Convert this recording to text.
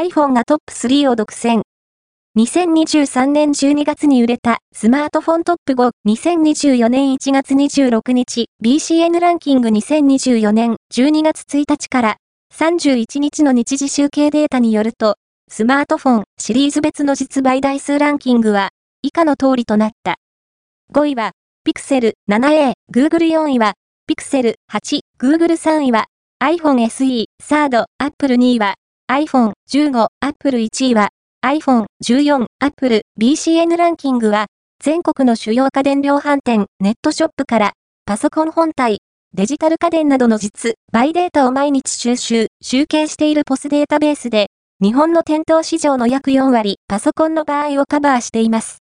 iPhone がトップ3を独占。2023年12月に売れたスマートフォントップ5、2024年1月26日、BCN ランキング2024年12月1日から31日の日時集計データによると、スマートフォンシリーズ別の実売台数ランキングは以下の通りとなった。5位は、Pixel 7a、Google 4位は、Pixel 8、Google 3位は、iPhone SE、3rd、Apple 2位は、iPhone 15、Apple 1位は、iPhone 14、Apple BCN ランキングは、全国の主要家電量販店、ネットショップから、パソコン本体、デジタル家電などの実、バイデータを毎日収集、集計しているポスデータベースで、日本の店頭市場の約4割、パソコンの場合をカバーしています。